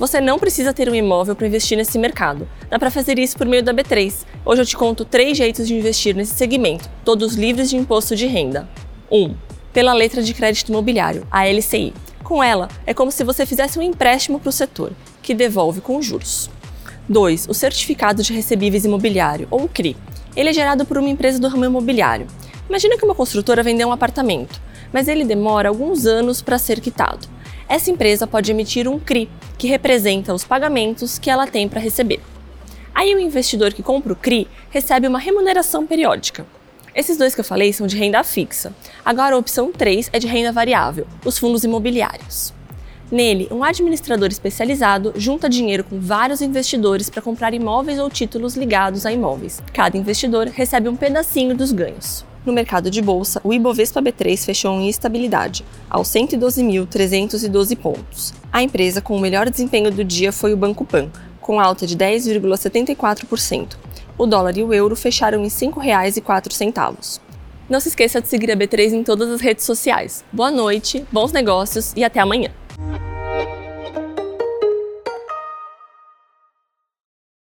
Você não precisa ter um imóvel para investir nesse mercado. Dá para fazer isso por meio da B3. Hoje eu te conto três jeitos de investir nesse segmento, todos livres de imposto de renda. 1. Um, pela letra de crédito imobiliário, a LCI. Com ela, é como se você fizesse um empréstimo para o setor, que devolve com juros. 2. O certificado de recebíveis imobiliário, ou CRI. Ele é gerado por uma empresa do ramo imobiliário. Imagina que uma construtora vendeu um apartamento, mas ele demora alguns anos para ser quitado essa empresa pode emitir um CRI, que representa os pagamentos que ela tem para receber. Aí o investidor que compra o CRI recebe uma remuneração periódica. Esses dois que eu falei são de renda fixa. Agora a opção 3 é de renda variável, os fundos imobiliários. Nele, um administrador especializado junta dinheiro com vários investidores para comprar imóveis ou títulos ligados a imóveis. Cada investidor recebe um pedacinho dos ganhos. No mercado de bolsa, o Ibovespa B3 fechou em estabilidade, aos 112.312 pontos. A empresa com o melhor desempenho do dia foi o Banco Pan, com alta de 10,74%. O dólar e o euro fecharam em R$ 5,04. Não se esqueça de seguir a B3 em todas as redes sociais. Boa noite, bons negócios e até amanhã!